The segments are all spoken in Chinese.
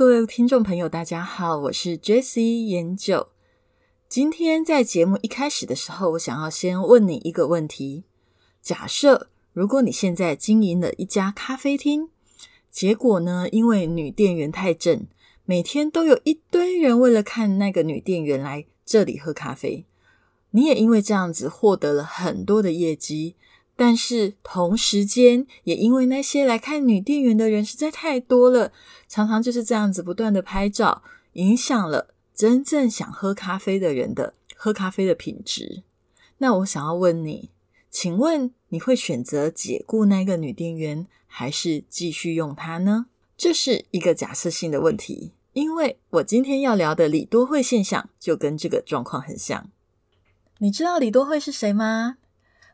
各位听众朋友，大家好，我是 Jessie 研九。今天在节目一开始的时候，我想要先问你一个问题：假设如果你现在经营了一家咖啡厅，结果呢，因为女店员太正，每天都有一堆人为了看那个女店员来这里喝咖啡，你也因为这样子获得了很多的业绩。但是同时间，也因为那些来看女店员的人实在太多了，常常就是这样子不断的拍照，影响了真正想喝咖啡的人的喝咖啡的品质。那我想要问你，请问你会选择解雇那个女店员，还是继续用她呢？这是一个假设性的问题，因为我今天要聊的李多惠现象就跟这个状况很像。你知道李多惠是谁吗？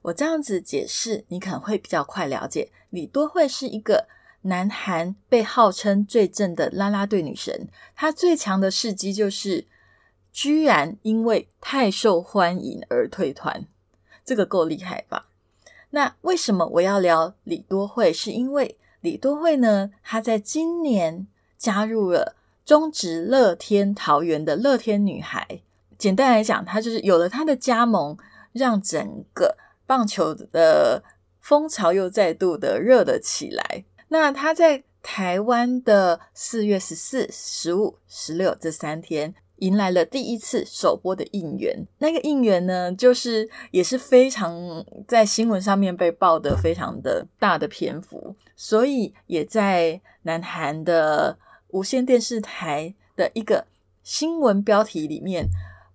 我这样子解释，你可能会比较快了解。李多惠是一个南韩被号称最正的啦啦队女神，她最强的事迹就是，居然因为太受欢迎而退团，这个够厉害吧？那为什么我要聊李多惠？是因为李多惠呢，她在今年加入了中职乐天桃园的乐天女孩。简单来讲，她就是有了她的加盟，让整个。棒球的风潮又再度的热了起来。那他在台湾的四月十四、十五、十六这三天，迎来了第一次首播的应援。那个应援呢，就是也是非常在新闻上面被报的非常的大的篇幅，所以也在南韩的无线电视台的一个新闻标题里面。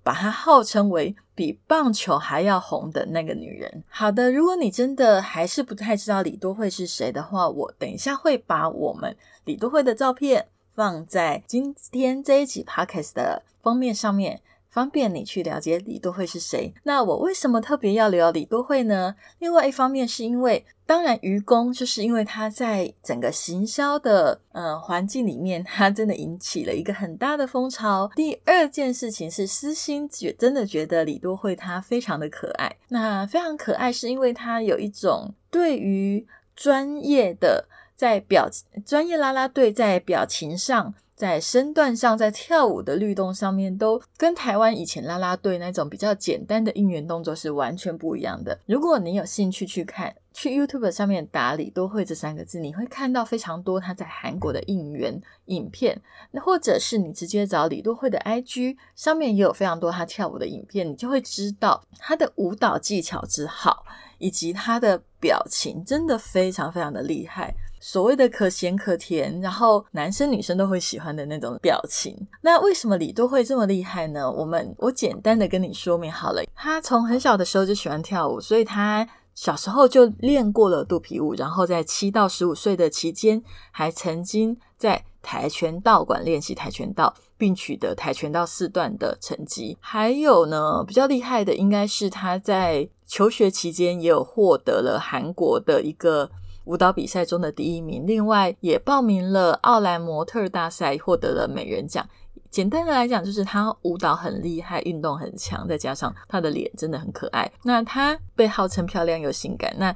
把她号称为比棒球还要红的那个女人。好的，如果你真的还是不太知道李多惠是谁的话，我等一下会把我们李多惠的照片放在今天这一集 podcast 的封面上面。方便你去了解李多惠是谁。那我为什么特别要聊李多惠呢？另外一方面是因为，当然愚公就是因为他在整个行销的呃环境里面，他真的引起了一个很大的风潮。第二件事情是私心觉真的觉得李多惠她非常的可爱。那非常可爱是因为她有一种对于专业的在表专业啦啦队在表情上。在身段上，在跳舞的律动上面，都跟台湾以前啦啦队那种比较简单的应援动作是完全不一样的。如果你有兴趣去看，去 YouTube 上面打“李多惠”这三个字，你会看到非常多他在韩国的应援影片。那或者是你直接找李多惠的 IG 上面也有非常多他跳舞的影片，你就会知道他的舞蹈技巧之好，以及他的表情真的非常非常的厉害。所谓的可咸可甜，然后男生女生都会喜欢的那种表情。那为什么李多惠这么厉害呢？我们我简单的跟你说明好了。他从很小的时候就喜欢跳舞，所以他小时候就练过了肚皮舞。然后在七到十五岁的期间，还曾经在跆拳道馆练习跆拳道，并取得跆拳道四段的成绩。还有呢，比较厉害的应该是他在求学期间也有获得了韩国的一个。舞蹈比赛中的第一名，另外也报名了奥兰模特大赛，获得了美人奖。简单的来讲，就是他舞蹈很厉害，运动很强，再加上他的脸真的很可爱。那他被号称漂亮又性感。那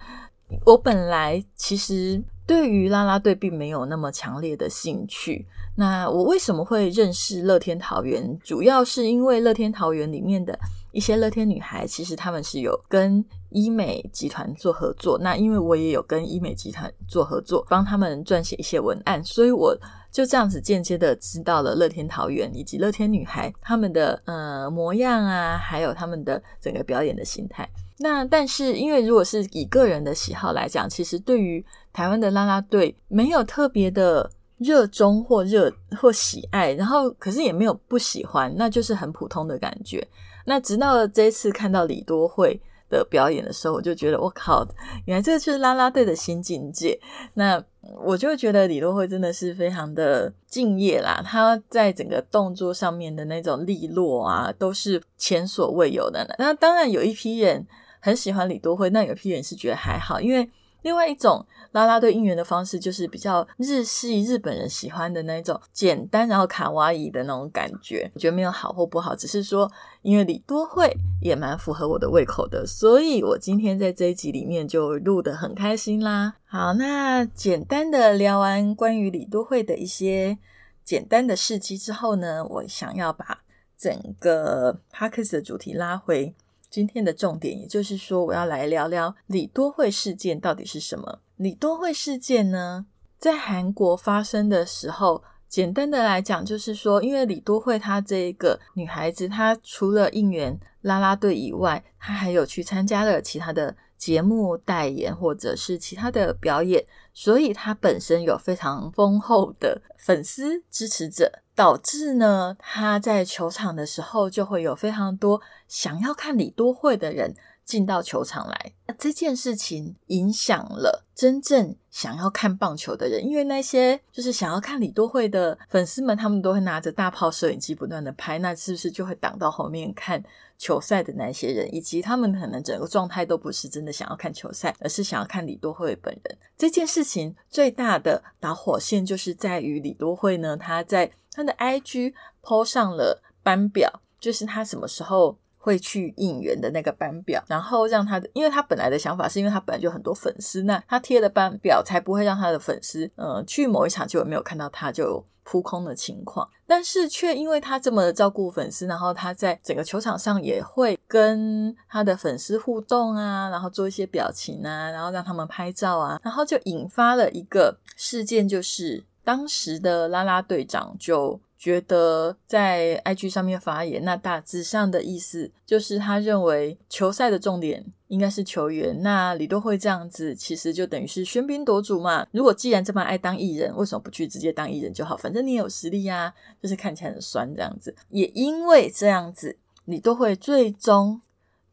我本来其实对于啦啦队并没有那么强烈的兴趣。那我为什么会认识乐天桃园？主要是因为乐天桃园里面的。一些乐天女孩，其实他们是有跟医美集团做合作。那因为我也有跟医美集团做合作，帮他们撰写一些文案，所以我就这样子间接的知道了乐天桃园以及乐天女孩他们的呃模样啊，还有他们的整个表演的心态。那但是因为如果是以个人的喜好来讲，其实对于台湾的啦啦队没有特别的热衷或热或喜爱，然后可是也没有不喜欢，那就是很普通的感觉。那直到这次看到李多惠的表演的时候，我就觉得我靠，原来这就是啦啦队的新境界。那我就觉得李多惠真的是非常的敬业啦，他在整个动作上面的那种利落啊，都是前所未有的。那当然有一批人很喜欢李多惠，那有一批人是觉得还好，因为。另外一种拉拉队应援的方式，就是比较日系日本人喜欢的那种简单然后卡哇伊的那种感觉。我觉得没有好或不好，只是说因为李多惠也蛮符合我的胃口的，所以我今天在这一集里面就录得很开心啦。好，那简单的聊完关于李多惠的一些简单的事迹之后呢，我想要把整个 p a r k e s 的主题拉回。今天的重点，也就是说，我要来聊聊李多惠事件到底是什么。李多惠事件呢，在韩国发生的时候，简单的来讲，就是说，因为李多惠她这一个女孩子，她除了应援啦啦队以外，她还有去参加了其他的节目代言或者是其他的表演，所以他本身有非常丰厚的粉丝支持者。导致呢，他在球场的时候就会有非常多想要看李多惠的人进到球场来。那这件事情影响了真正想要看棒球的人，因为那些就是想要看李多惠的粉丝们，他们都会拿着大炮摄影机不断的拍，那是不是就会挡到后面看球赛的那些人？以及他们可能整个状态都不是真的想要看球赛，而是想要看李多惠本人。这件事情最大的导火线就是在于李多惠呢，他在。他的 IG 抛上了班表，就是他什么时候会去应援的那个班表，然后让他的，因为他本来的想法是因为他本来就很多粉丝，那他贴的班表才不会让他的粉丝，呃，去某一场就没有看到他就扑空的情况。但是却因为他这么照顾粉丝，然后他在整个球场上也会跟他的粉丝互动啊，然后做一些表情啊，然后让他们拍照啊，然后就引发了一个事件，就是。当时的拉拉队长就觉得在 IG 上面发言，那大致上的意思就是他认为球赛的重点应该是球员。那李多惠这样子，其实就等于是喧宾夺主嘛。如果既然这么爱当艺人，为什么不去直接当艺人就好？反正你有实力呀，就是看起来很酸这样子。也因为这样子，李多惠最终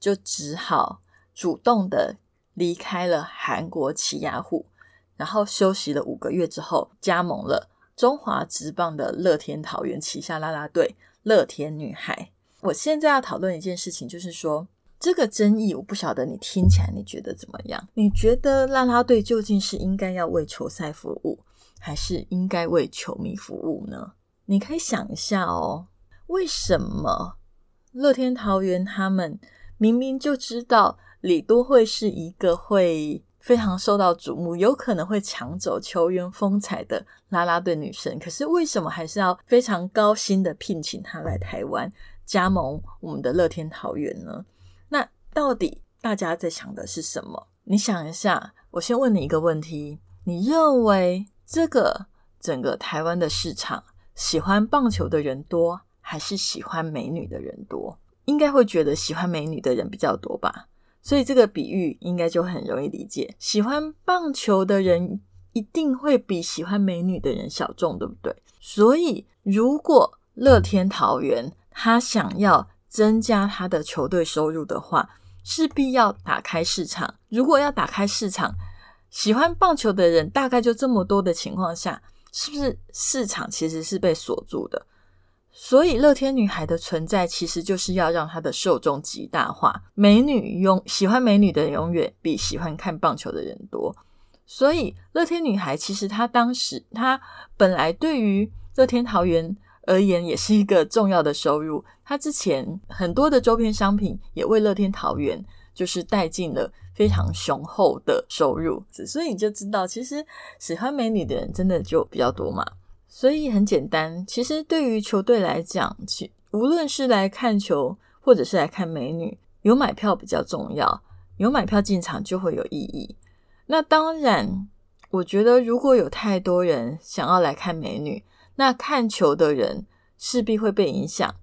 就只好主动的离开了韩国起亚户。然后休息了五个月之后，加盟了中华职棒的乐天桃园旗下啦啦队乐天女孩。我现在要讨论一件事情，就是说这个争议，我不晓得你听起来你觉得怎么样？你觉得啦啦队究竟是应该要为球赛服务，还是应该为球迷服务呢？你可以想一下哦，为什么乐天桃园他们明明就知道李多惠是一个会。非常受到瞩目，有可能会抢走球员风采的啦啦队女生，可是为什么还是要非常高薪的聘请她来台湾加盟我们的乐天桃园呢？那到底大家在想的是什么？你想一下，我先问你一个问题：你认为这个整个台湾的市场喜欢棒球的人多，还是喜欢美女的人多？应该会觉得喜欢美女的人比较多吧？所以这个比喻应该就很容易理解。喜欢棒球的人一定会比喜欢美女的人小众，对不对？所以如果乐天桃园他想要增加他的球队收入的话，势必要打开市场。如果要打开市场，喜欢棒球的人大概就这么多的情况下，是不是市场其实是被锁住的？所以，乐天女孩的存在其实就是要让她的受众极大化。美女永喜欢美女的永远比喜欢看棒球的人多。所以，乐天女孩其实她当时她本来对于乐天桃园而言也是一个重要的收入。她之前很多的周边商品也为乐天桃园就是带进了非常雄厚的收入。所以你就知道，其实喜欢美女的人真的就比较多嘛。所以很简单，其实对于球队来讲，其无论是来看球或者是来看美女，有买票比较重要，有买票进场就会有意义。那当然，我觉得如果有太多人想要来看美女，那看球的人势必会被影响。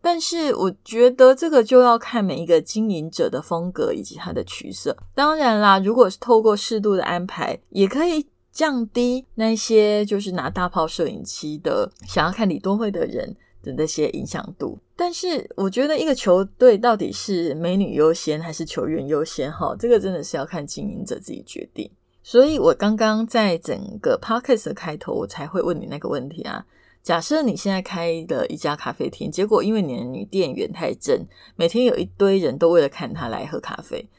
但是我觉得这个就要看每一个经营者的风格以及他的取舍。当然啦，如果是透过适度的安排，也可以。降低那些就是拿大炮摄影机的想要看李多惠的人的那些影响度。但是我觉得一个球队到底是美女优先还是球员优先，哈，这个真的是要看经营者自己决定。所以我刚刚在整个 podcast 的开头，我才会问你那个问题啊。假设你现在开了一家咖啡厅，结果因为你的女店员太正，每天有一堆人都为了看她来喝咖啡，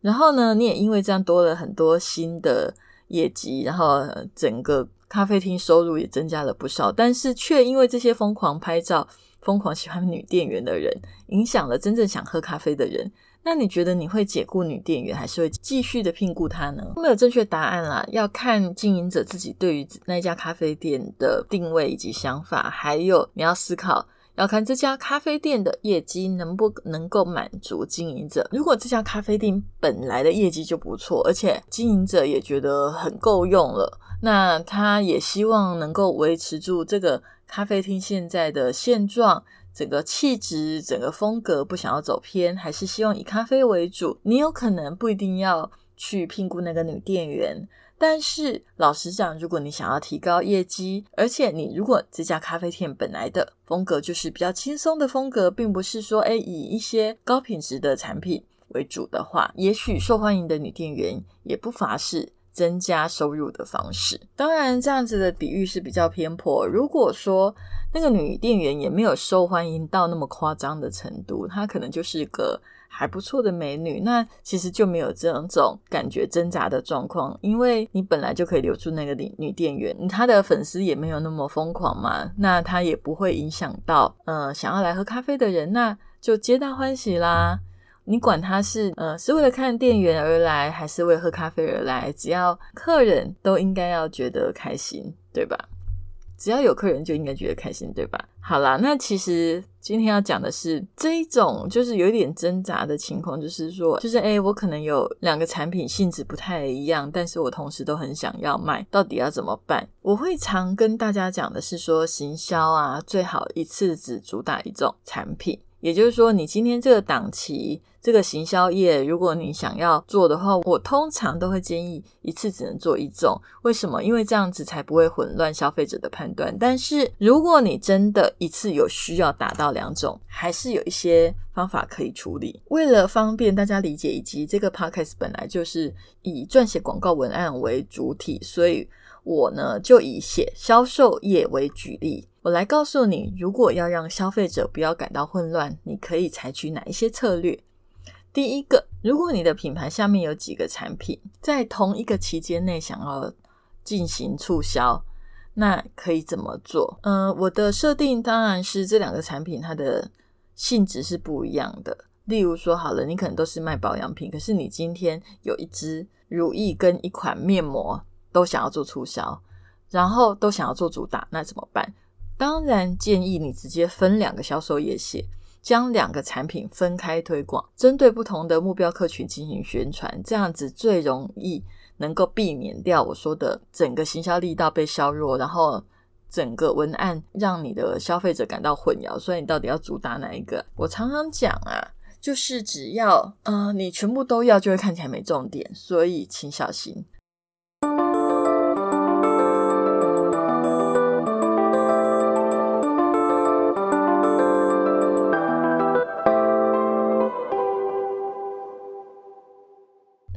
然后呢，你也因为这样多了很多新的业绩，然后整个咖啡厅收入也增加了不少，但是却因为这些疯狂拍照。疯狂喜欢女店员的人，影响了真正想喝咖啡的人。那你觉得你会解雇女店员，还是会继续的聘雇她呢？没有正确答案啦，要看经营者自己对于那家咖啡店的定位以及想法，还有你要思考，要看这家咖啡店的业绩能不能够满足经营者。如果这家咖啡店本来的业绩就不错，而且经营者也觉得很够用了，那他也希望能够维持住这个。咖啡厅现在的现状，整个气质、整个风格不想要走偏，还是希望以咖啡为主。你有可能不一定要去聘雇那个女店员，但是老实讲，如果你想要提高业绩，而且你如果这家咖啡店本来的风格就是比较轻松的风格，并不是说诶以一些高品质的产品为主的话，也许受欢迎的女店员也不乏是。增加收入的方式，当然这样子的比喻是比较偏颇。如果说那个女店员也没有受欢迎到那么夸张的程度，她可能就是个还不错的美女，那其实就没有这种感觉挣扎的状况，因为你本来就可以留住那个女女店员，她的粉丝也没有那么疯狂嘛，那她也不会影响到呃想要来喝咖啡的人，那就皆大欢喜啦。你管他是呃是为了看店员而来，还是为喝咖啡而来，只要客人都应该要觉得开心，对吧？只要有客人就应该觉得开心，对吧？好啦，那其实今天要讲的是这一种就是有一点挣扎的情况，就是说，就是诶我可能有两个产品性质不太一样，但是我同时都很想要卖，到底要怎么办？我会常跟大家讲的是说，行销啊，最好一次只主打一种产品。也就是说，你今天这个档期、这个行销业，如果你想要做的话，我通常都会建议一次只能做一种。为什么？因为这样子才不会混乱消费者的判断。但是，如果你真的一次有需要达到两种，还是有一些方法可以处理。为了方便大家理解，以及这个 podcast 本来就是以撰写广告文案为主体，所以我呢就以写销售业为举例。我来告诉你，如果要让消费者不要感到混乱，你可以采取哪一些策略？第一个，如果你的品牌下面有几个产品，在同一个期间内想要进行促销，那可以怎么做？嗯，我的设定当然是这两个产品它的性质是不一样的。例如说，好了，你可能都是卖保养品，可是你今天有一支乳液跟一款面膜都想要做促销，然后都想要做主打，那怎么办？当然建议你直接分两个销售页写，将两个产品分开推广，针对不同的目标客群进行宣传，这样子最容易能够避免掉我说的整个行销力道被削弱，然后整个文案让你的消费者感到混淆。所以你到底要主打哪一个？我常常讲啊，就是只要呃你全部都要，就会看起来没重点，所以请小心。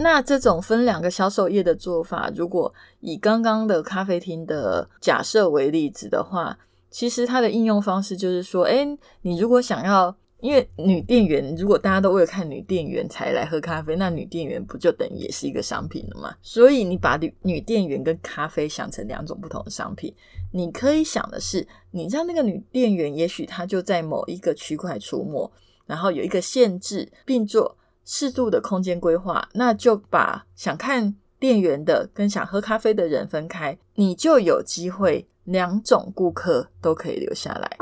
那这种分两个销售页的做法，如果以刚刚的咖啡厅的假设为例子的话，其实它的应用方式就是说，哎，你如果想要，因为女店员，如果大家都为了看女店员才来喝咖啡，那女店员不就等于也是一个商品了吗？所以你把女女店员跟咖啡想成两种不同的商品，你可以想的是，你让那个女店员，也许她就在某一个区块出没，然后有一个限制，并做。适度的空间规划，那就把想看店员的跟想喝咖啡的人分开，你就有机会两种顾客都可以留下来。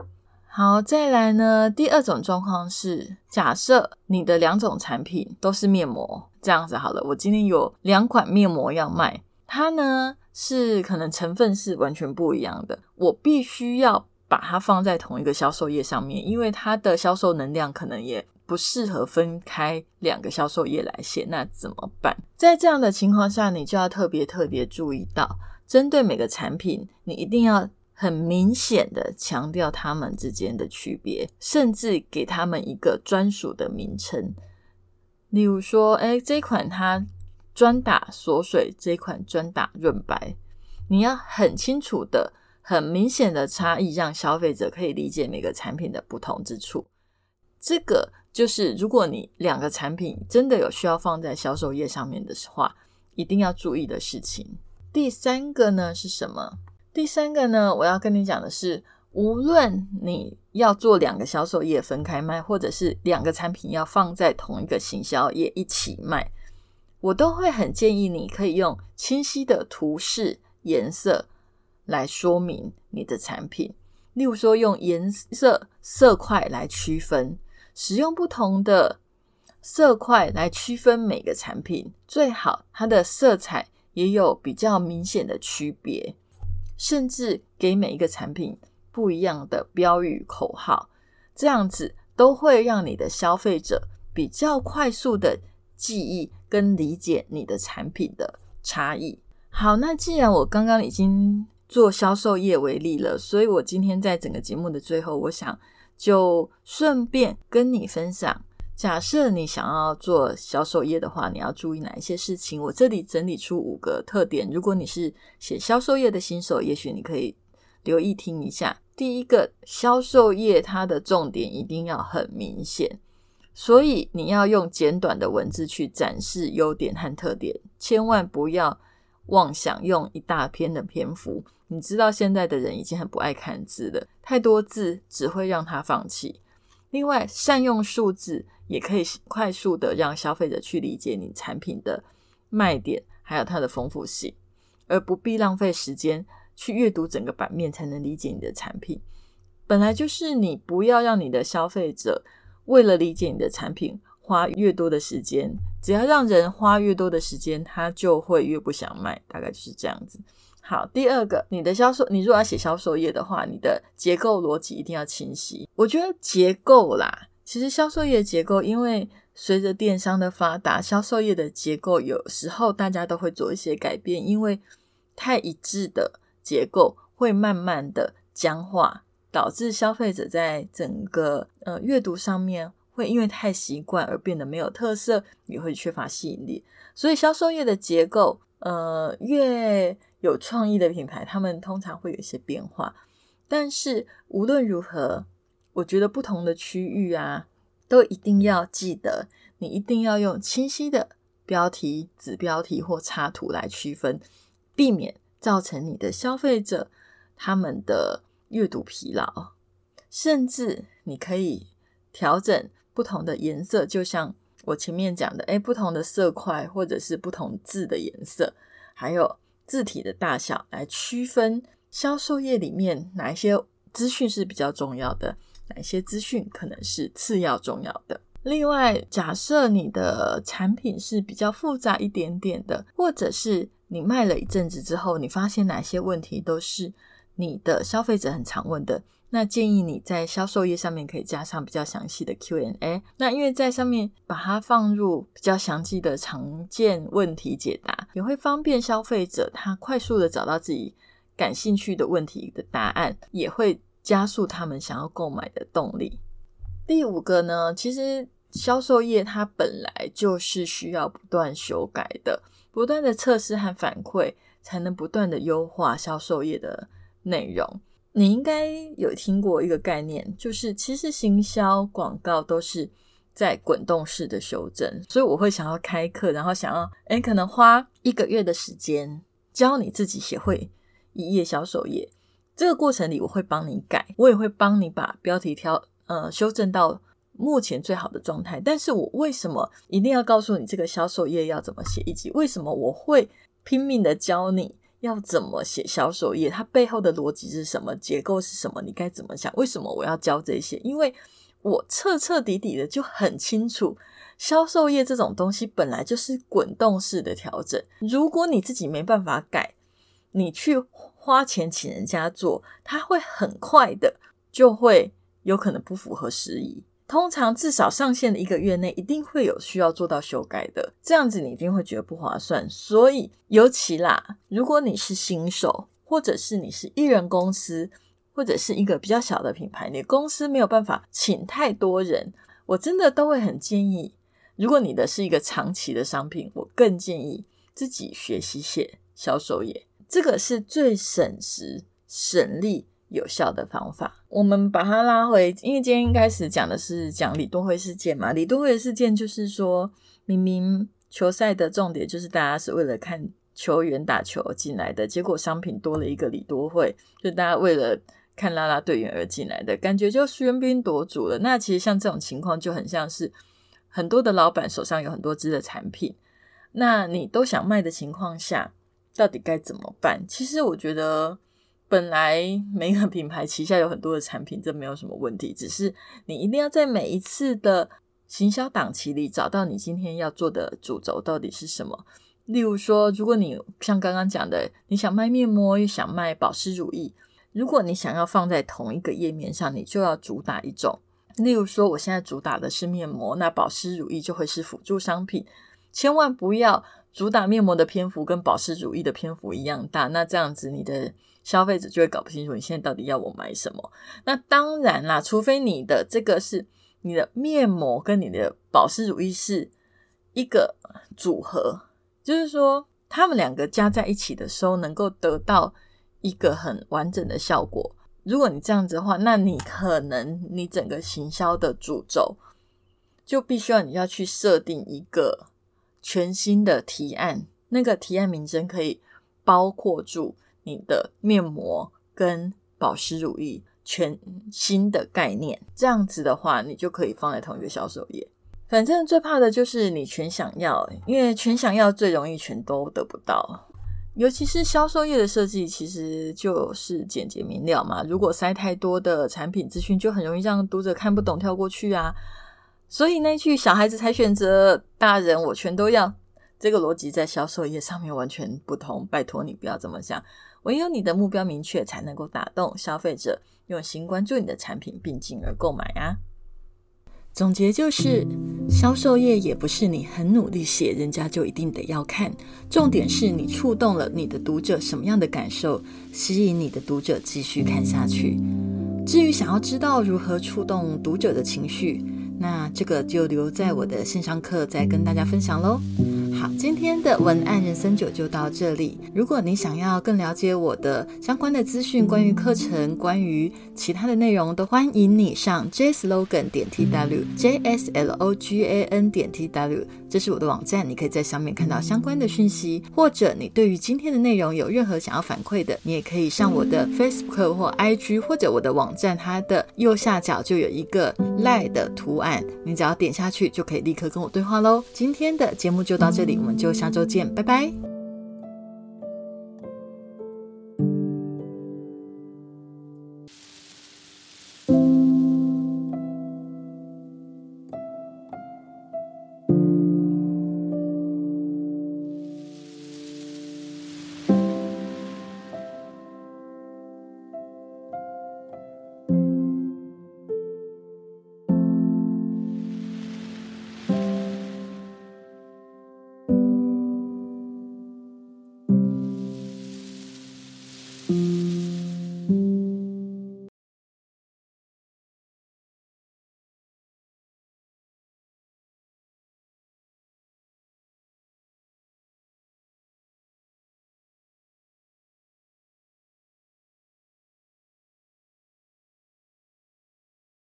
好，再来呢，第二种状况是，假设你的两种产品都是面膜，这样子好了，我今天有两款面膜要卖，它呢是可能成分是完全不一样的，我必须要把它放在同一个销售页上面，因为它的销售能量可能也。不适合分开两个销售页来写，那怎么办？在这样的情况下，你就要特别特别注意到，针对每个产品，你一定要很明显的强调它们之间的区别，甚至给他们一个专属的名称。例如说，哎，这款它专打锁水，这款专打润白，你要很清楚的、很明显的差异，让消费者可以理解每个产品的不同之处。这个就是如果你两个产品真的有需要放在销售页上面的话，一定要注意的事情。第三个呢是什么？第三个呢，我要跟你讲的是，无论你要做两个销售页分开卖，或者是两个产品要放在同一个行销页一起卖，我都会很建议你可以用清晰的图示、颜色来说明你的产品。例如说，用颜色色块来区分，使用不同的色块来区分每个产品，最好它的色彩也有比较明显的区别。甚至给每一个产品不一样的标语口号，这样子都会让你的消费者比较快速的记忆跟理解你的产品的差异。好，那既然我刚刚已经做销售业为例了，所以我今天在整个节目的最后，我想就顺便跟你分享。假设你想要做销售业的话，你要注意哪一些事情？我这里整理出五个特点。如果你是写销售业的新手，也许你可以留意听一下。第一个，销售业它的重点一定要很明显，所以你要用简短的文字去展示优点和特点，千万不要妄想用一大篇的篇幅。你知道现在的人已经很不爱看字了，太多字只会让他放弃。另外，善用数字。也可以快速的让消费者去理解你产品的卖点，还有它的丰富性，而不必浪费时间去阅读整个版面才能理解你的产品。本来就是你不要让你的消费者为了理解你的产品花越多的时间，只要让人花越多的时间，他就会越不想卖，大概就是这样子。好，第二个，你的销售，你如果要写销售页的话，你的结构逻辑一定要清晰。我觉得结构啦。其实销售业结构，因为随着电商的发达，销售业的结构有时候大家都会做一些改变，因为太一致的结构会慢慢的僵化，导致消费者在整个呃阅读上面会因为太习惯而变得没有特色，也会缺乏吸引力。所以销售业的结构，呃，越有创意的品牌，他们通常会有一些变化。但是无论如何。我觉得不同的区域啊，都一定要记得，你一定要用清晰的标题、子标题或插图来区分，避免造成你的消费者他们的阅读疲劳。甚至你可以调整不同的颜色，就像我前面讲的，哎，不同的色块或者是不同字的颜色，还有字体的大小，来区分销售页里面哪一些资讯是比较重要的。哪些资讯可能是次要重要的？另外，假设你的产品是比较复杂一点点的，或者是你卖了一阵子之后，你发现哪些问题都是你的消费者很常问的，那建议你在销售页上面可以加上比较详细的 Q&A。那因为在上面把它放入比较详细的常见问题解答，也会方便消费者他快速的找到自己感兴趣的问题的答案，也会。加速他们想要购买的动力。第五个呢，其实销售业它本来就是需要不断修改的，不断的测试和反馈，才能不断的优化销售业的内容。你应该有听过一个概念，就是其实行销广告都是在滚动式的修正。所以我会想要开课，然后想要诶可能花一个月的时间教你自己写会一页销售页。这个过程里，我会帮你改，我也会帮你把标题调呃修正到目前最好的状态。但是我为什么一定要告诉你这个销售页要怎么写，以及为什么我会拼命的教你要怎么写销售页？它背后的逻辑是什么？结构是什么？你该怎么想？为什么我要教这些？因为我彻彻底底的就很清楚，销售页这种东西本来就是滚动式的调整。如果你自己没办法改，你去。花钱请人家做，他会很快的就会有可能不符合时宜。通常至少上线的一个月内，一定会有需要做到修改的。这样子你一定会觉得不划算。所以尤其啦，如果你是新手，或者是你是艺人公司，或者是一个比较小的品牌，你公司没有办法请太多人，我真的都会很建议，如果你的是一个长期的商品，我更建议自己学习写销售页，这个是最省时、省力、有效的方法。我们把它拉回，因为今天一开始讲的是讲李多惠事件嘛，李多惠事件就是说明明球赛的重点就是大家是为了看。球员打球进来的结果，商品多了一个李多惠，就大家为了看啦啦队员而进来的感觉，就喧宾夺主了。那其实像这种情况，就很像是很多的老板手上有很多支的产品，那你都想卖的情况下，到底该怎么办？其实我觉得，本来每个品牌旗下有很多的产品，这没有什么问题，只是你一定要在每一次的行销档期里，找到你今天要做的主轴到底是什么。例如说，如果你像刚刚讲的，你想卖面膜，又想卖保湿乳液，如果你想要放在同一个页面上，你就要主打一种。例如说，我现在主打的是面膜，那保湿乳液就会是辅助商品。千万不要主打面膜的篇幅跟保湿乳液的篇幅一样大，那这样子你的消费者就会搞不清楚你现在到底要我买什么。那当然啦，除非你的这个是你的面膜跟你的保湿乳液是一个组合。就是说，他们两个加在一起的时候，能够得到一个很完整的效果。如果你这样子的话，那你可能你整个行销的主轴就必须要你要去设定一个全新的提案，那个提案名称可以包括住你的面膜跟保湿乳液全新的概念。这样子的话，你就可以放在同一个销售页。反正最怕的就是你全想要，因为全想要最容易全都得不到。尤其是销售页的设计，其实就是简洁明了嘛。如果塞太多的产品资讯，就很容易让读者看不懂跳过去啊。所以那句“小孩子才选择，大人我全都要”，这个逻辑在销售页上面完全不同。拜托你不要这么想，唯有你的目标明确，才能够打动消费者用心关注你的产品，并进而购买啊。总结就是，销售业也不是你很努力写，人家就一定得要看。重点是你触动了你的读者什么样的感受，吸引你的读者继续看下去。至于想要知道如何触动读者的情绪，那这个就留在我的线上课再跟大家分享喽。好，今天的文案人生九就到这里。如果你想要更了解我的相关的资讯，关于课程，关于其他的内容，都欢迎你上 jslogan 点 tw j s l o g a n 点 tw，这是我的网站，你可以在上面看到相关的讯息。或者你对于今天的内容有任何想要反馈的，你也可以上我的 Facebook 或 IG，或者我的网站，它的右下角就有一个 Lie 的图案，你只要点下去就可以立刻跟我对话喽。今天的节目就到这里。我们就下周见，拜拜。